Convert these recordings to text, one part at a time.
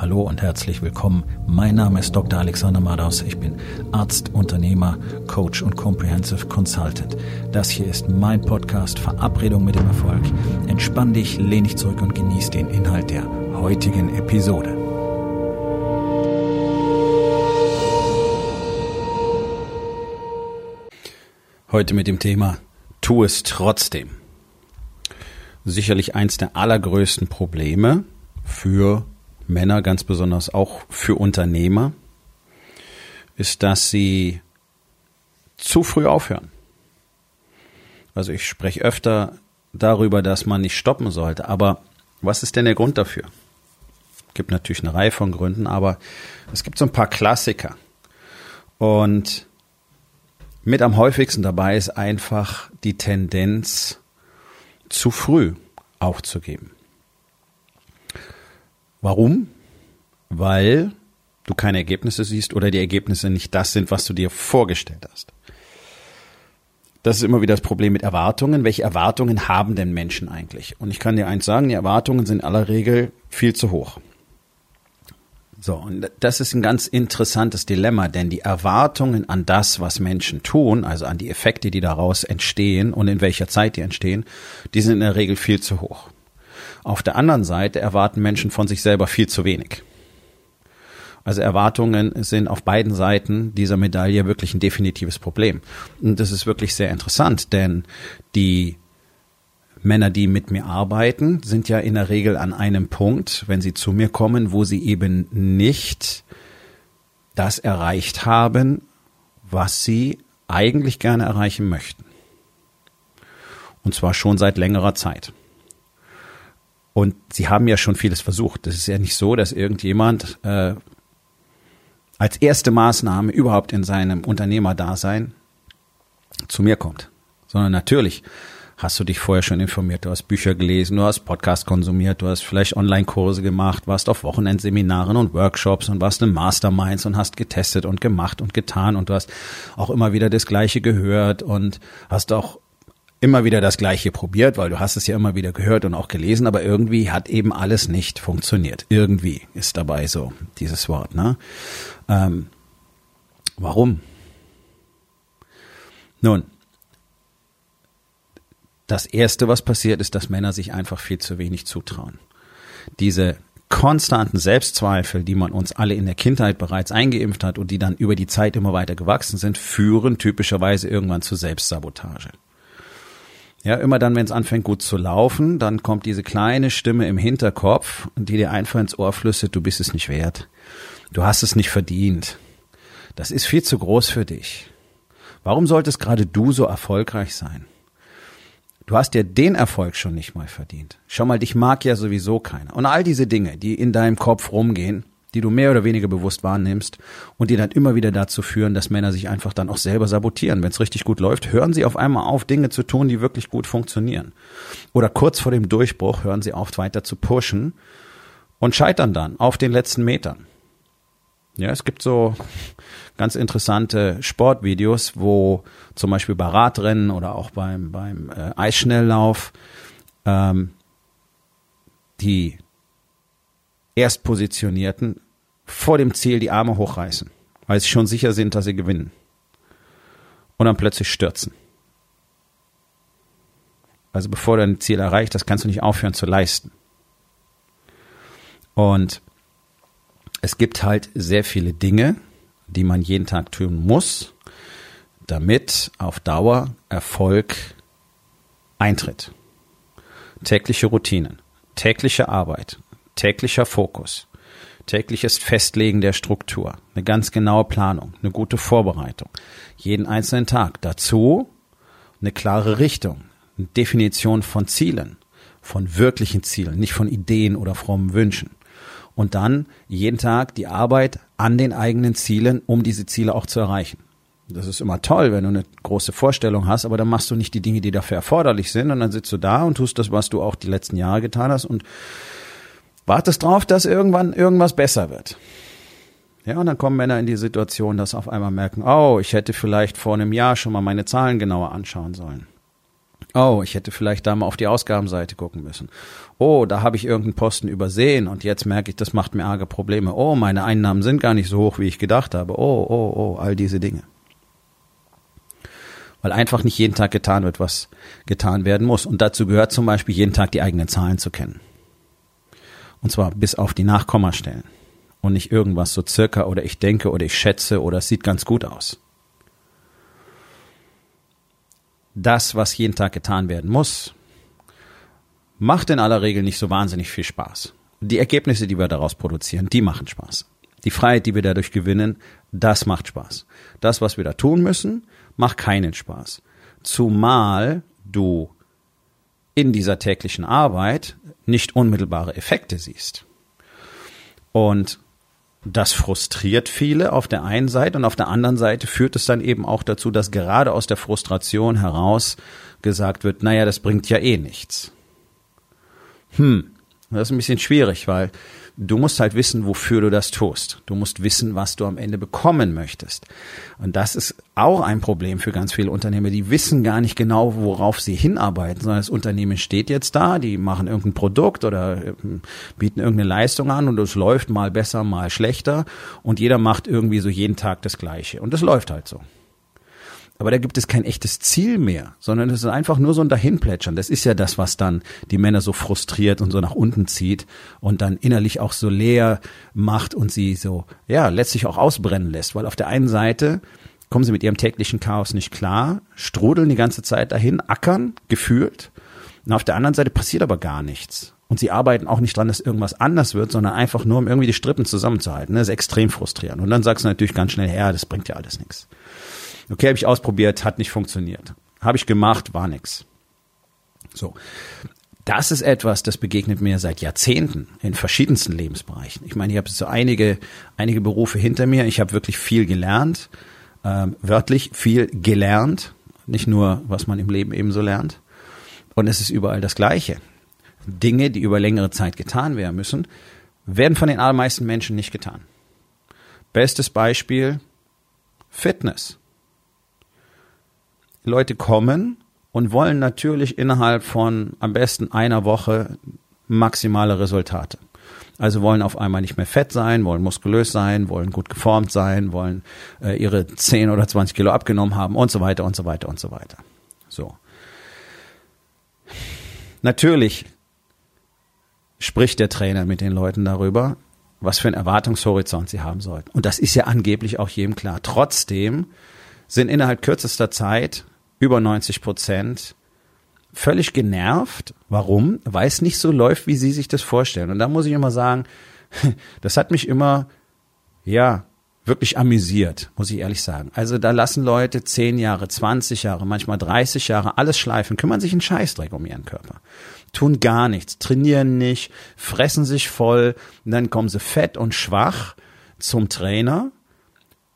Hallo und herzlich willkommen. Mein Name ist Dr. Alexander Madaus. Ich bin Arzt, Unternehmer, Coach und Comprehensive Consultant. Das hier ist mein Podcast Verabredung mit dem Erfolg. Entspann dich, lehn dich zurück und genieß den Inhalt der heutigen Episode. Heute mit dem Thema Tu es trotzdem. Sicherlich eins der allergrößten Probleme für Männer, ganz besonders auch für Unternehmer, ist, dass sie zu früh aufhören. Also ich spreche öfter darüber, dass man nicht stoppen sollte, aber was ist denn der Grund dafür? Es gibt natürlich eine Reihe von Gründen, aber es gibt so ein paar Klassiker. Und mit am häufigsten dabei ist einfach die Tendenz, zu früh aufzugeben. Warum? Weil du keine Ergebnisse siehst oder die Ergebnisse nicht das sind, was du dir vorgestellt hast. Das ist immer wieder das Problem mit Erwartungen. Welche Erwartungen haben denn Menschen eigentlich? Und ich kann dir eins sagen, die Erwartungen sind in aller Regel viel zu hoch. So, und das ist ein ganz interessantes Dilemma, denn die Erwartungen an das, was Menschen tun, also an die Effekte, die daraus entstehen und in welcher Zeit die entstehen, die sind in der Regel viel zu hoch. Auf der anderen Seite erwarten Menschen von sich selber viel zu wenig. Also Erwartungen sind auf beiden Seiten dieser Medaille wirklich ein definitives Problem. Und das ist wirklich sehr interessant, denn die Männer, die mit mir arbeiten, sind ja in der Regel an einem Punkt, wenn sie zu mir kommen, wo sie eben nicht das erreicht haben, was sie eigentlich gerne erreichen möchten. Und zwar schon seit längerer Zeit. Und sie haben ja schon vieles versucht. Das ist ja nicht so, dass irgendjemand äh, als erste Maßnahme überhaupt in seinem Unternehmerdasein zu mir kommt. Sondern natürlich hast du dich vorher schon informiert, du hast Bücher gelesen, du hast Podcast konsumiert, du hast vielleicht Online-Kurse gemacht, warst auf Wochenendseminaren und Workshops und warst in Masterminds und hast getestet und gemacht und getan und du hast auch immer wieder das Gleiche gehört und hast auch immer wieder das Gleiche probiert, weil du hast es ja immer wieder gehört und auch gelesen, aber irgendwie hat eben alles nicht funktioniert. Irgendwie ist dabei so dieses Wort. Ne? Ähm, warum? Nun, das Erste, was passiert, ist, dass Männer sich einfach viel zu wenig zutrauen. Diese konstanten Selbstzweifel, die man uns alle in der Kindheit bereits eingeimpft hat und die dann über die Zeit immer weiter gewachsen sind, führen typischerweise irgendwann zu Selbstsabotage. Ja, immer dann, wenn es anfängt gut zu laufen, dann kommt diese kleine Stimme im Hinterkopf, die dir einfach ins Ohr flüstert, du bist es nicht wert. Du hast es nicht verdient. Das ist viel zu groß für dich. Warum solltest gerade du so erfolgreich sein? Du hast dir den Erfolg schon nicht mal verdient. Schau mal, dich mag ja sowieso keiner. Und all diese Dinge, die in deinem Kopf rumgehen, die du mehr oder weniger bewusst wahrnimmst und die dann immer wieder dazu führen, dass Männer sich einfach dann auch selber sabotieren. Wenn es richtig gut läuft, hören sie auf einmal auf, Dinge zu tun, die wirklich gut funktionieren. Oder kurz vor dem Durchbruch hören sie auf, weiter zu pushen und scheitern dann auf den letzten Metern. Ja, es gibt so ganz interessante Sportvideos, wo zum Beispiel bei Radrennen oder auch beim, beim äh, Eisschnelllauf ähm, die Erstpositionierten vor dem Ziel die Arme hochreißen, weil sie schon sicher sind, dass sie gewinnen. Und dann plötzlich stürzen. Also bevor du dein Ziel erreicht, das kannst du nicht aufhören zu leisten. Und es gibt halt sehr viele Dinge, die man jeden Tag tun muss, damit auf Dauer Erfolg eintritt. Tägliche Routinen, tägliche Arbeit, täglicher Fokus, tägliches Festlegen der Struktur, eine ganz genaue Planung, eine gute Vorbereitung, jeden einzelnen Tag. Dazu eine klare Richtung, eine Definition von Zielen, von wirklichen Zielen, nicht von Ideen oder frommen Wünschen. Und dann jeden Tag die Arbeit an den eigenen Zielen, um diese Ziele auch zu erreichen. Das ist immer toll, wenn du eine große Vorstellung hast, aber dann machst du nicht die Dinge, die dafür erforderlich sind, und dann sitzt du da und tust das, was du auch die letzten Jahre getan hast und wartest drauf, dass irgendwann irgendwas besser wird. Ja, und dann kommen Männer in die Situation, dass auf einmal merken, oh, ich hätte vielleicht vor einem Jahr schon mal meine Zahlen genauer anschauen sollen. Oh, ich hätte vielleicht da mal auf die Ausgabenseite gucken müssen. Oh, da habe ich irgendeinen Posten übersehen und jetzt merke ich, das macht mir arge Probleme. Oh, meine Einnahmen sind gar nicht so hoch, wie ich gedacht habe. Oh, oh, oh, all diese Dinge. Weil einfach nicht jeden Tag getan wird, was getan werden muss. Und dazu gehört zum Beispiel jeden Tag die eigenen Zahlen zu kennen. Und zwar bis auf die Nachkommastellen. Und nicht irgendwas so circa oder ich denke oder ich schätze oder es sieht ganz gut aus. Das, was jeden Tag getan werden muss, macht in aller Regel nicht so wahnsinnig viel Spaß. Die Ergebnisse, die wir daraus produzieren, die machen Spaß. Die Freiheit, die wir dadurch gewinnen, das macht Spaß. Das, was wir da tun müssen, macht keinen Spaß. Zumal du in dieser täglichen Arbeit nicht unmittelbare Effekte siehst. Und das frustriert viele auf der einen Seite und auf der anderen Seite führt es dann eben auch dazu, dass gerade aus der Frustration heraus gesagt wird, naja, das bringt ja eh nichts. Hm, das ist ein bisschen schwierig, weil du musst halt wissen, wofür du das tust. Du musst wissen, was du am Ende bekommen möchtest. Und das ist auch ein Problem für ganz viele Unternehmer. Die wissen gar nicht genau, worauf sie hinarbeiten, sondern das Unternehmen steht jetzt da, die machen irgendein Produkt oder ähm, bieten irgendeine Leistung an und es läuft mal besser, mal schlechter und jeder macht irgendwie so jeden Tag das Gleiche. Und es läuft halt so. Aber da gibt es kein echtes Ziel mehr, sondern es ist einfach nur so ein Dahinplätschern. Das ist ja das, was dann die Männer so frustriert und so nach unten zieht und dann innerlich auch so leer macht und sie so, ja, letztlich auch ausbrennen lässt. Weil auf der einen Seite kommen sie mit ihrem täglichen Chaos nicht klar, strudeln die ganze Zeit dahin, ackern, gefühlt. Und auf der anderen Seite passiert aber gar nichts. Und sie arbeiten auch nicht dran, dass irgendwas anders wird, sondern einfach nur, um irgendwie die Strippen zusammenzuhalten. Das ist extrem frustrierend. Und dann sagst du natürlich ganz schnell, ja, das bringt ja alles nichts. Okay, habe ich ausprobiert, hat nicht funktioniert. Habe ich gemacht, war nix. So. Das ist etwas, das begegnet mir seit Jahrzehnten in verschiedensten Lebensbereichen. Ich meine, ich habe so einige, einige Berufe hinter mir. Ich habe wirklich viel gelernt, ähm, wörtlich viel gelernt, nicht nur, was man im Leben ebenso lernt. Und es ist überall das Gleiche. Dinge, die über längere Zeit getan werden müssen, werden von den allermeisten Menschen nicht getan. Bestes Beispiel Fitness. Leute kommen und wollen natürlich innerhalb von am besten einer Woche maximale Resultate. Also wollen auf einmal nicht mehr fett sein, wollen muskulös sein, wollen gut geformt sein, wollen äh, ihre 10 oder 20 Kilo abgenommen haben und so weiter und so weiter und so weiter. So. Natürlich spricht der Trainer mit den Leuten darüber, was für einen Erwartungshorizont sie haben sollten. Und das ist ja angeblich auch jedem klar. Trotzdem sind innerhalb kürzester Zeit über 90 Prozent völlig genervt. Warum? Weil es nicht so läuft, wie sie sich das vorstellen. Und da muss ich immer sagen, das hat mich immer, ja, wirklich amüsiert, muss ich ehrlich sagen. Also da lassen Leute 10 Jahre, 20 Jahre, manchmal 30 Jahre alles schleifen, kümmern sich einen Scheißdreck um ihren Körper. Tun gar nichts, trainieren nicht, fressen sich voll, und dann kommen sie fett und schwach zum Trainer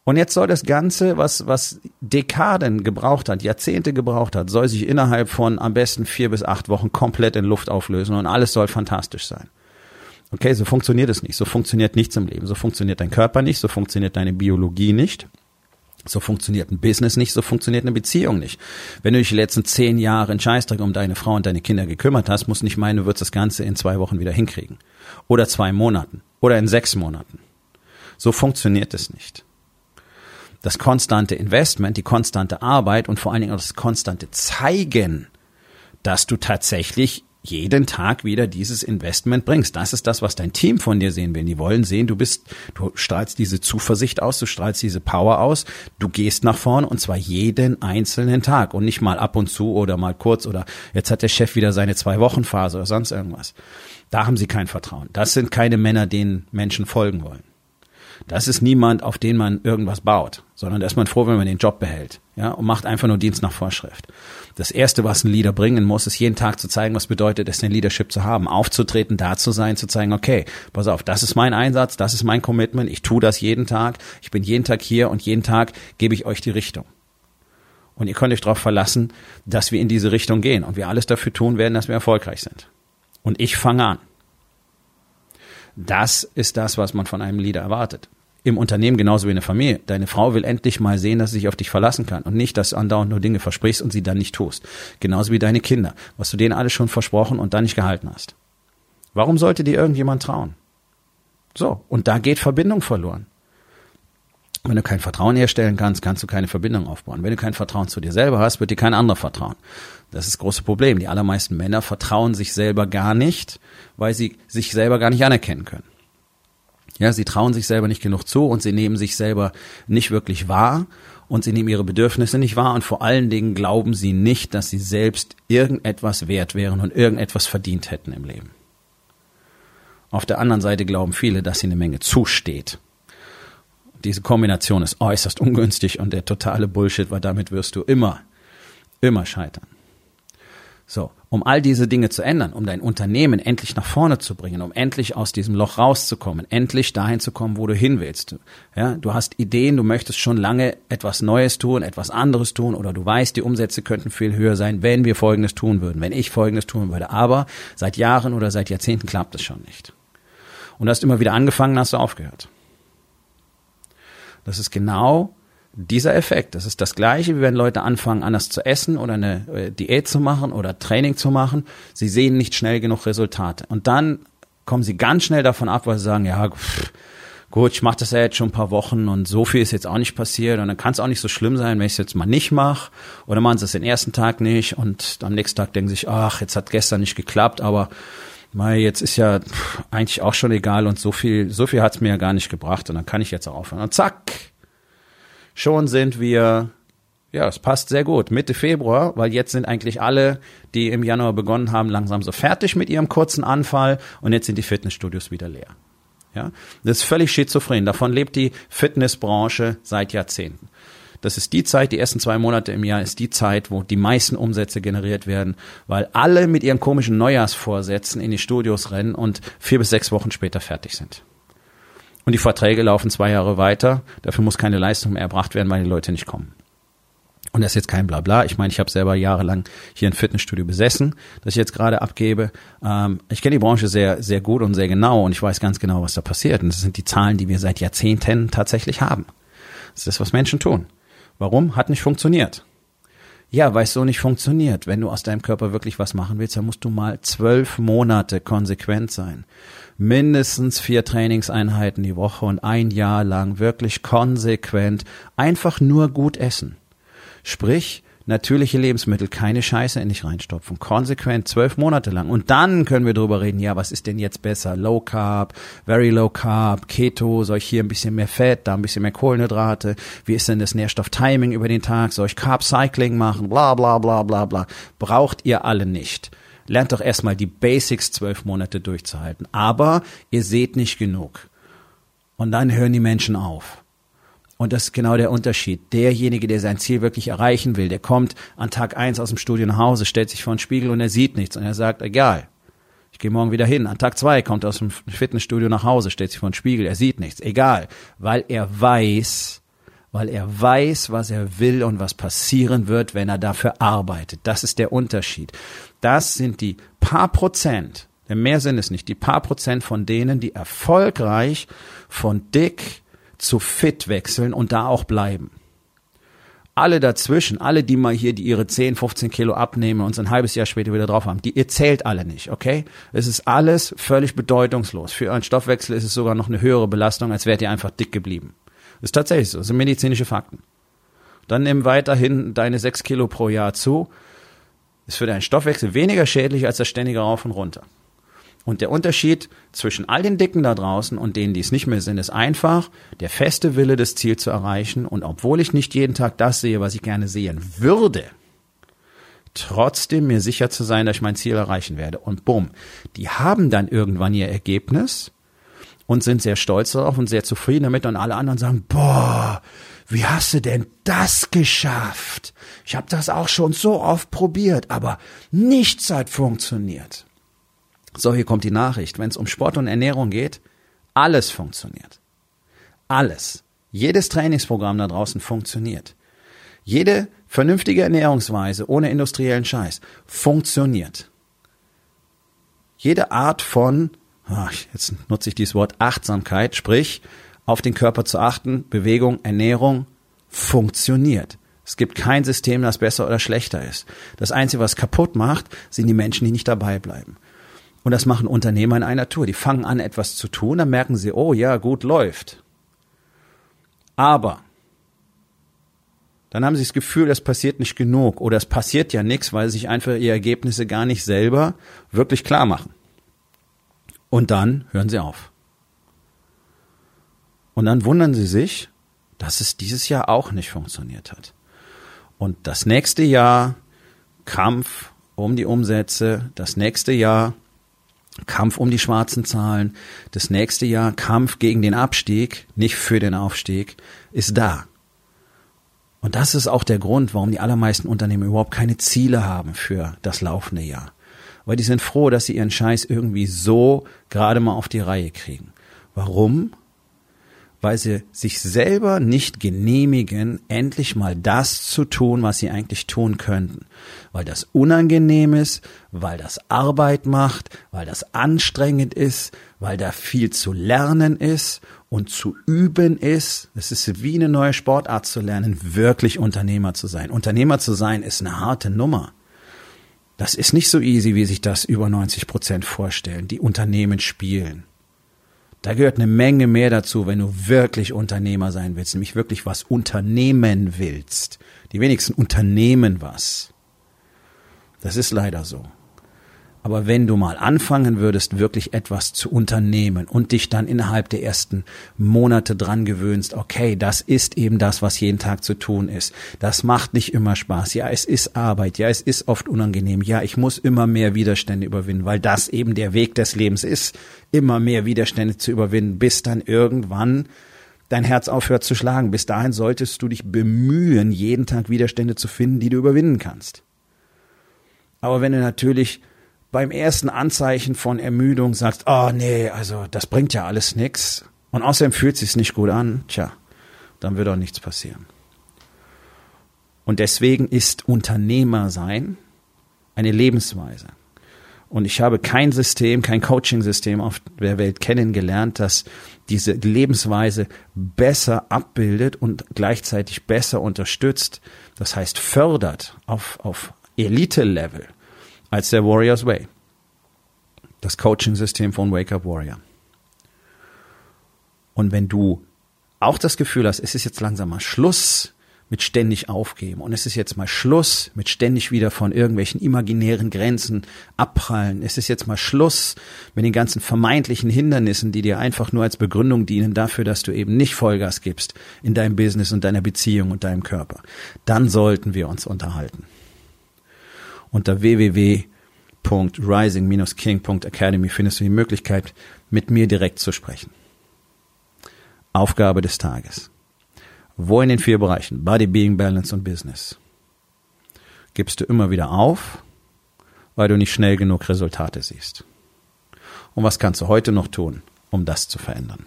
und jetzt soll das Ganze, was, was Dekaden gebraucht hat, Jahrzehnte gebraucht hat, soll sich innerhalb von am besten vier bis acht Wochen komplett in Luft auflösen und alles soll fantastisch sein. Okay, so funktioniert es nicht. So funktioniert nichts im Leben. So funktioniert dein Körper nicht. So funktioniert deine Biologie nicht. So funktioniert ein Business nicht, so funktioniert eine Beziehung nicht. Wenn du dich die letzten zehn Jahre in Scheißdreck um deine Frau und deine Kinder gekümmert hast, musst nicht meinen, du würdest das Ganze in zwei Wochen wieder hinkriegen. Oder zwei Monaten. Oder in sechs Monaten. So funktioniert es nicht das konstante Investment, die konstante Arbeit und vor allen Dingen auch das konstante Zeigen, dass du tatsächlich jeden Tag wieder dieses Investment bringst. Das ist das, was dein Team von dir sehen will. Die wollen sehen, du bist, du strahlst diese Zuversicht aus, du strahlst diese Power aus, du gehst nach vorne und zwar jeden einzelnen Tag und nicht mal ab und zu oder mal kurz oder jetzt hat der Chef wieder seine zwei Wochen Phase oder sonst irgendwas. Da haben sie kein Vertrauen. Das sind keine Männer, denen Menschen folgen wollen. Das ist niemand, auf den man irgendwas baut, sondern da ist man froh, wenn man den Job behält, ja, und macht einfach nur Dienst nach Vorschrift. Das erste, was ein Leader bringen muss, ist jeden Tag zu zeigen, was bedeutet es, den Leadership zu haben, aufzutreten, da zu sein, zu zeigen, okay, pass auf, das ist mein Einsatz, das ist mein Commitment, ich tue das jeden Tag, ich bin jeden Tag hier und jeden Tag gebe ich euch die Richtung. Und ihr könnt euch darauf verlassen, dass wir in diese Richtung gehen und wir alles dafür tun werden, dass wir erfolgreich sind. Und ich fange an. Das ist das, was man von einem Leader erwartet. Im Unternehmen genauso wie in der Familie. Deine Frau will endlich mal sehen, dass sie sich auf dich verlassen kann und nicht, dass du andauernd nur Dinge versprichst und sie dann nicht tust. Genauso wie deine Kinder, was du denen alles schon versprochen und dann nicht gehalten hast. Warum sollte dir irgendjemand trauen? So, und da geht Verbindung verloren. Wenn du kein Vertrauen herstellen kannst, kannst du keine Verbindung aufbauen. Wenn du kein Vertrauen zu dir selber hast, wird dir kein anderer vertrauen. Das ist das große Problem. Die allermeisten Männer vertrauen sich selber gar nicht, weil sie sich selber gar nicht anerkennen können. Ja, sie trauen sich selber nicht genug zu und sie nehmen sich selber nicht wirklich wahr und sie nehmen ihre Bedürfnisse nicht wahr und vor allen Dingen glauben sie nicht, dass sie selbst irgendetwas wert wären und irgendetwas verdient hätten im Leben. Auf der anderen Seite glauben viele, dass sie eine Menge zusteht diese Kombination ist äußerst ungünstig und der totale Bullshit, weil damit wirst du immer, immer scheitern. So, um all diese Dinge zu ändern, um dein Unternehmen endlich nach vorne zu bringen, um endlich aus diesem Loch rauszukommen, endlich dahin zu kommen, wo du hin willst. Ja, du hast Ideen, du möchtest schon lange etwas Neues tun, etwas anderes tun oder du weißt, die Umsätze könnten viel höher sein, wenn wir Folgendes tun würden, wenn ich Folgendes tun würde. Aber seit Jahren oder seit Jahrzehnten klappt es schon nicht. Und du hast immer wieder angefangen, hast du aufgehört. Das ist genau dieser Effekt. Das ist das gleiche, wie wenn Leute anfangen, anders zu essen oder eine äh, Diät zu machen oder Training zu machen. Sie sehen nicht schnell genug Resultate. Und dann kommen sie ganz schnell davon ab, weil sie sagen, ja, pff, gut, ich mache das ja jetzt schon ein paar Wochen und so viel ist jetzt auch nicht passiert und dann kann es auch nicht so schlimm sein, wenn ich es jetzt mal nicht mache oder machen sie es den ersten Tag nicht und am nächsten Tag denken sie sich, ach, jetzt hat gestern nicht geklappt, aber Mai, jetzt ist ja eigentlich auch schon egal und so viel, so viel hat's mir ja gar nicht gebracht und dann kann ich jetzt auch aufhören. Und zack, schon sind wir, ja, es passt sehr gut, Mitte Februar, weil jetzt sind eigentlich alle, die im Januar begonnen haben, langsam so fertig mit ihrem kurzen Anfall und jetzt sind die Fitnessstudios wieder leer. Ja, das ist völlig schizophren. Davon lebt die Fitnessbranche seit Jahrzehnten. Das ist die Zeit, die ersten zwei Monate im Jahr ist die Zeit, wo die meisten Umsätze generiert werden, weil alle mit ihren komischen Neujahrsvorsätzen in die Studios rennen und vier bis sechs Wochen später fertig sind. Und die Verträge laufen zwei Jahre weiter. Dafür muss keine Leistung mehr erbracht werden, weil die Leute nicht kommen. Und das ist jetzt kein Blabla. Ich meine, ich habe selber jahrelang hier ein Fitnessstudio besessen, das ich jetzt gerade abgebe. Ähm, ich kenne die Branche sehr, sehr gut und sehr genau und ich weiß ganz genau, was da passiert. Und das sind die Zahlen, die wir seit Jahrzehnten tatsächlich haben. Das ist das, was Menschen tun. Warum? Hat nicht funktioniert. Ja, weil es so nicht funktioniert. Wenn du aus deinem Körper wirklich was machen willst, dann musst du mal zwölf Monate konsequent sein. Mindestens vier Trainingseinheiten die Woche und ein Jahr lang wirklich konsequent einfach nur gut essen. Sprich, natürliche Lebensmittel, keine Scheiße in dich reinstopfen. Konsequent zwölf Monate lang. Und dann können wir drüber reden, ja, was ist denn jetzt besser? Low Carb, Very Low Carb, Keto, soll ich hier ein bisschen mehr Fett, da ein bisschen mehr Kohlenhydrate? Wie ist denn das Nährstofftiming über den Tag? Soll ich Carb Cycling machen? Bla bla bla bla bla. Braucht ihr alle nicht. Lernt doch erstmal die Basics zwölf Monate durchzuhalten. Aber ihr seht nicht genug. Und dann hören die Menschen auf. Und das ist genau der Unterschied. Derjenige, der sein Ziel wirklich erreichen will, der kommt an Tag eins aus dem Studio nach Hause, stellt sich vor den Spiegel und er sieht nichts und er sagt, egal, ich gehe morgen wieder hin. An Tag zwei kommt er aus dem Fitnessstudio nach Hause, stellt sich vor den Spiegel, er sieht nichts, egal, weil er weiß, weil er weiß, was er will und was passieren wird, wenn er dafür arbeitet. Das ist der Unterschied. Das sind die paar Prozent, denn mehr sind es nicht, die paar Prozent von denen, die erfolgreich von dick zu fit wechseln und da auch bleiben. Alle dazwischen, alle, die mal hier die ihre 10, 15 Kilo abnehmen und so ein halbes Jahr später wieder drauf haben, die, ihr zählt alle nicht, okay? Es ist alles völlig bedeutungslos. Für euren Stoffwechsel ist es sogar noch eine höhere Belastung, als wärt ihr einfach dick geblieben. Ist tatsächlich so. Das sind medizinische Fakten. Dann nimm weiterhin deine 6 Kilo pro Jahr zu. Ist für deinen Stoffwechsel weniger schädlich als das ständige Rauf und Runter. Und der Unterschied zwischen all den Dicken da draußen und denen, die es nicht mehr sind, ist einfach der feste Wille, das Ziel zu erreichen. Und obwohl ich nicht jeden Tag das sehe, was ich gerne sehen würde, trotzdem mir sicher zu sein, dass ich mein Ziel erreichen werde. Und bumm, die haben dann irgendwann ihr Ergebnis und sind sehr stolz darauf und sehr zufrieden damit. Und alle anderen sagen, boah, wie hast du denn das geschafft? Ich habe das auch schon so oft probiert, aber nichts hat funktioniert. So, hier kommt die Nachricht. Wenn es um Sport und Ernährung geht, alles funktioniert. Alles. Jedes Trainingsprogramm da draußen funktioniert. Jede vernünftige Ernährungsweise ohne industriellen Scheiß funktioniert. Jede Art von, ach, jetzt nutze ich dieses Wort Achtsamkeit, sprich auf den Körper zu achten, Bewegung, Ernährung, funktioniert. Es gibt kein System, das besser oder schlechter ist. Das Einzige, was kaputt macht, sind die Menschen, die nicht dabei bleiben. Und das machen Unternehmer in einer Tour. Die fangen an, etwas zu tun, dann merken sie, oh ja, gut läuft. Aber dann haben sie das Gefühl, es passiert nicht genug oder es passiert ja nichts, weil sie sich einfach ihre Ergebnisse gar nicht selber wirklich klar machen. Und dann hören sie auf. Und dann wundern sie sich, dass es dieses Jahr auch nicht funktioniert hat. Und das nächste Jahr Kampf um die Umsätze, das nächste Jahr Kampf um die schwarzen Zahlen, das nächste Jahr Kampf gegen den Abstieg, nicht für den Aufstieg, ist da. Und das ist auch der Grund, warum die allermeisten Unternehmen überhaupt keine Ziele haben für das laufende Jahr. Weil die sind froh, dass sie ihren Scheiß irgendwie so gerade mal auf die Reihe kriegen. Warum? Weil sie sich selber nicht genehmigen, endlich mal das zu tun, was sie eigentlich tun könnten. Weil das unangenehm ist, weil das Arbeit macht, weil das anstrengend ist, weil da viel zu lernen ist und zu üben ist. Es ist wie eine neue Sportart zu lernen, wirklich Unternehmer zu sein. Unternehmer zu sein ist eine harte Nummer. Das ist nicht so easy, wie sich das über 90 Prozent vorstellen, die Unternehmen spielen. Da gehört eine Menge mehr dazu, wenn du wirklich Unternehmer sein willst, nämlich wirklich was unternehmen willst. Die wenigsten unternehmen was. Das ist leider so. Aber wenn du mal anfangen würdest, wirklich etwas zu unternehmen und dich dann innerhalb der ersten Monate dran gewöhnst, okay, das ist eben das, was jeden Tag zu tun ist. Das macht nicht immer Spaß. Ja, es ist Arbeit. Ja, es ist oft unangenehm. Ja, ich muss immer mehr Widerstände überwinden, weil das eben der Weg des Lebens ist, immer mehr Widerstände zu überwinden, bis dann irgendwann dein Herz aufhört zu schlagen. Bis dahin solltest du dich bemühen, jeden Tag Widerstände zu finden, die du überwinden kannst. Aber wenn du natürlich beim ersten Anzeichen von Ermüdung sagst, oh nee, also das bringt ja alles nix und außerdem fühlt sich's nicht gut an, tja, dann wird auch nichts passieren. Und deswegen ist Unternehmer sein eine Lebensweise. Und ich habe kein System, kein Coaching-System auf der Welt kennengelernt, das diese Lebensweise besser abbildet und gleichzeitig besser unterstützt. Das heißt, fördert auf, auf Elite-Level als der Warriors Way. Das Coaching-System von Wake Up Warrior. Und wenn du auch das Gefühl hast, es ist jetzt langsam mal Schluss mit ständig aufgeben und es ist jetzt mal Schluss mit ständig wieder von irgendwelchen imaginären Grenzen abprallen. Es ist jetzt mal Schluss mit den ganzen vermeintlichen Hindernissen, die dir einfach nur als Begründung dienen dafür, dass du eben nicht Vollgas gibst in deinem Business und deiner Beziehung und deinem Körper. Dann sollten wir uns unterhalten unter www.rising-king.academy findest du die Möglichkeit, mit mir direkt zu sprechen. Aufgabe des Tages. Wo in den vier Bereichen Body, Being, Balance und Business gibst du immer wieder auf, weil du nicht schnell genug Resultate siehst? Und was kannst du heute noch tun, um das zu verändern?